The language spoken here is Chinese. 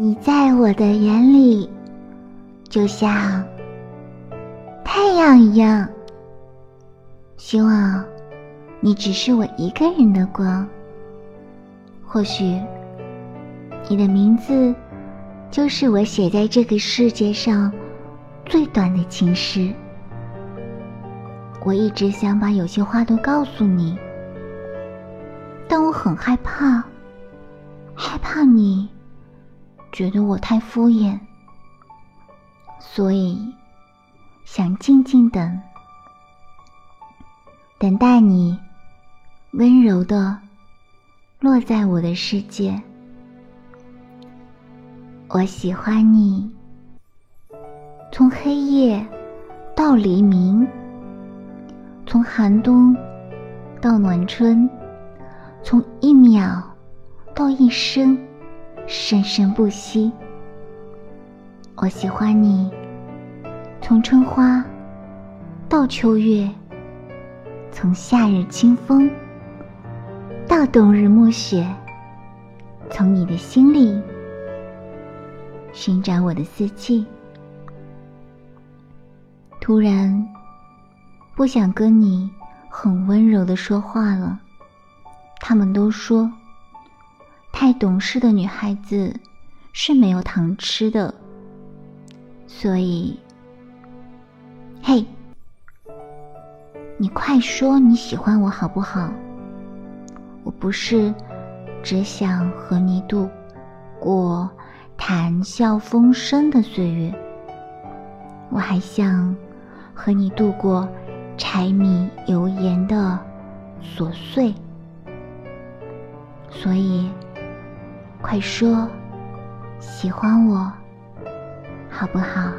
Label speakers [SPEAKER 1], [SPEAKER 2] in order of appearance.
[SPEAKER 1] 你在我的眼里，就像太阳一样。希望你只是我一个人的光。或许你的名字就是我写在这个世界上最短的情诗。我一直想把有些话都告诉你，但我很害怕，害怕你觉得我太敷衍，所以想静静等，等待你温柔的落在我的世界。我喜欢你，从黑夜到黎明。从寒冬到暖春，从一秒到一生，生生不息。我喜欢你，从春花到秋月，从夏日清风到冬日暮雪，从你的心里寻找我的四季。突然。不想跟你很温柔的说话了。他们都说，太懂事的女孩子是没有糖吃的。所以，嘿，你快说你喜欢我好不好？我不是只想和你度过谈笑风生的岁月，我还想和你度过。柴米油盐的琐碎，所以，快说，喜欢我，好不好？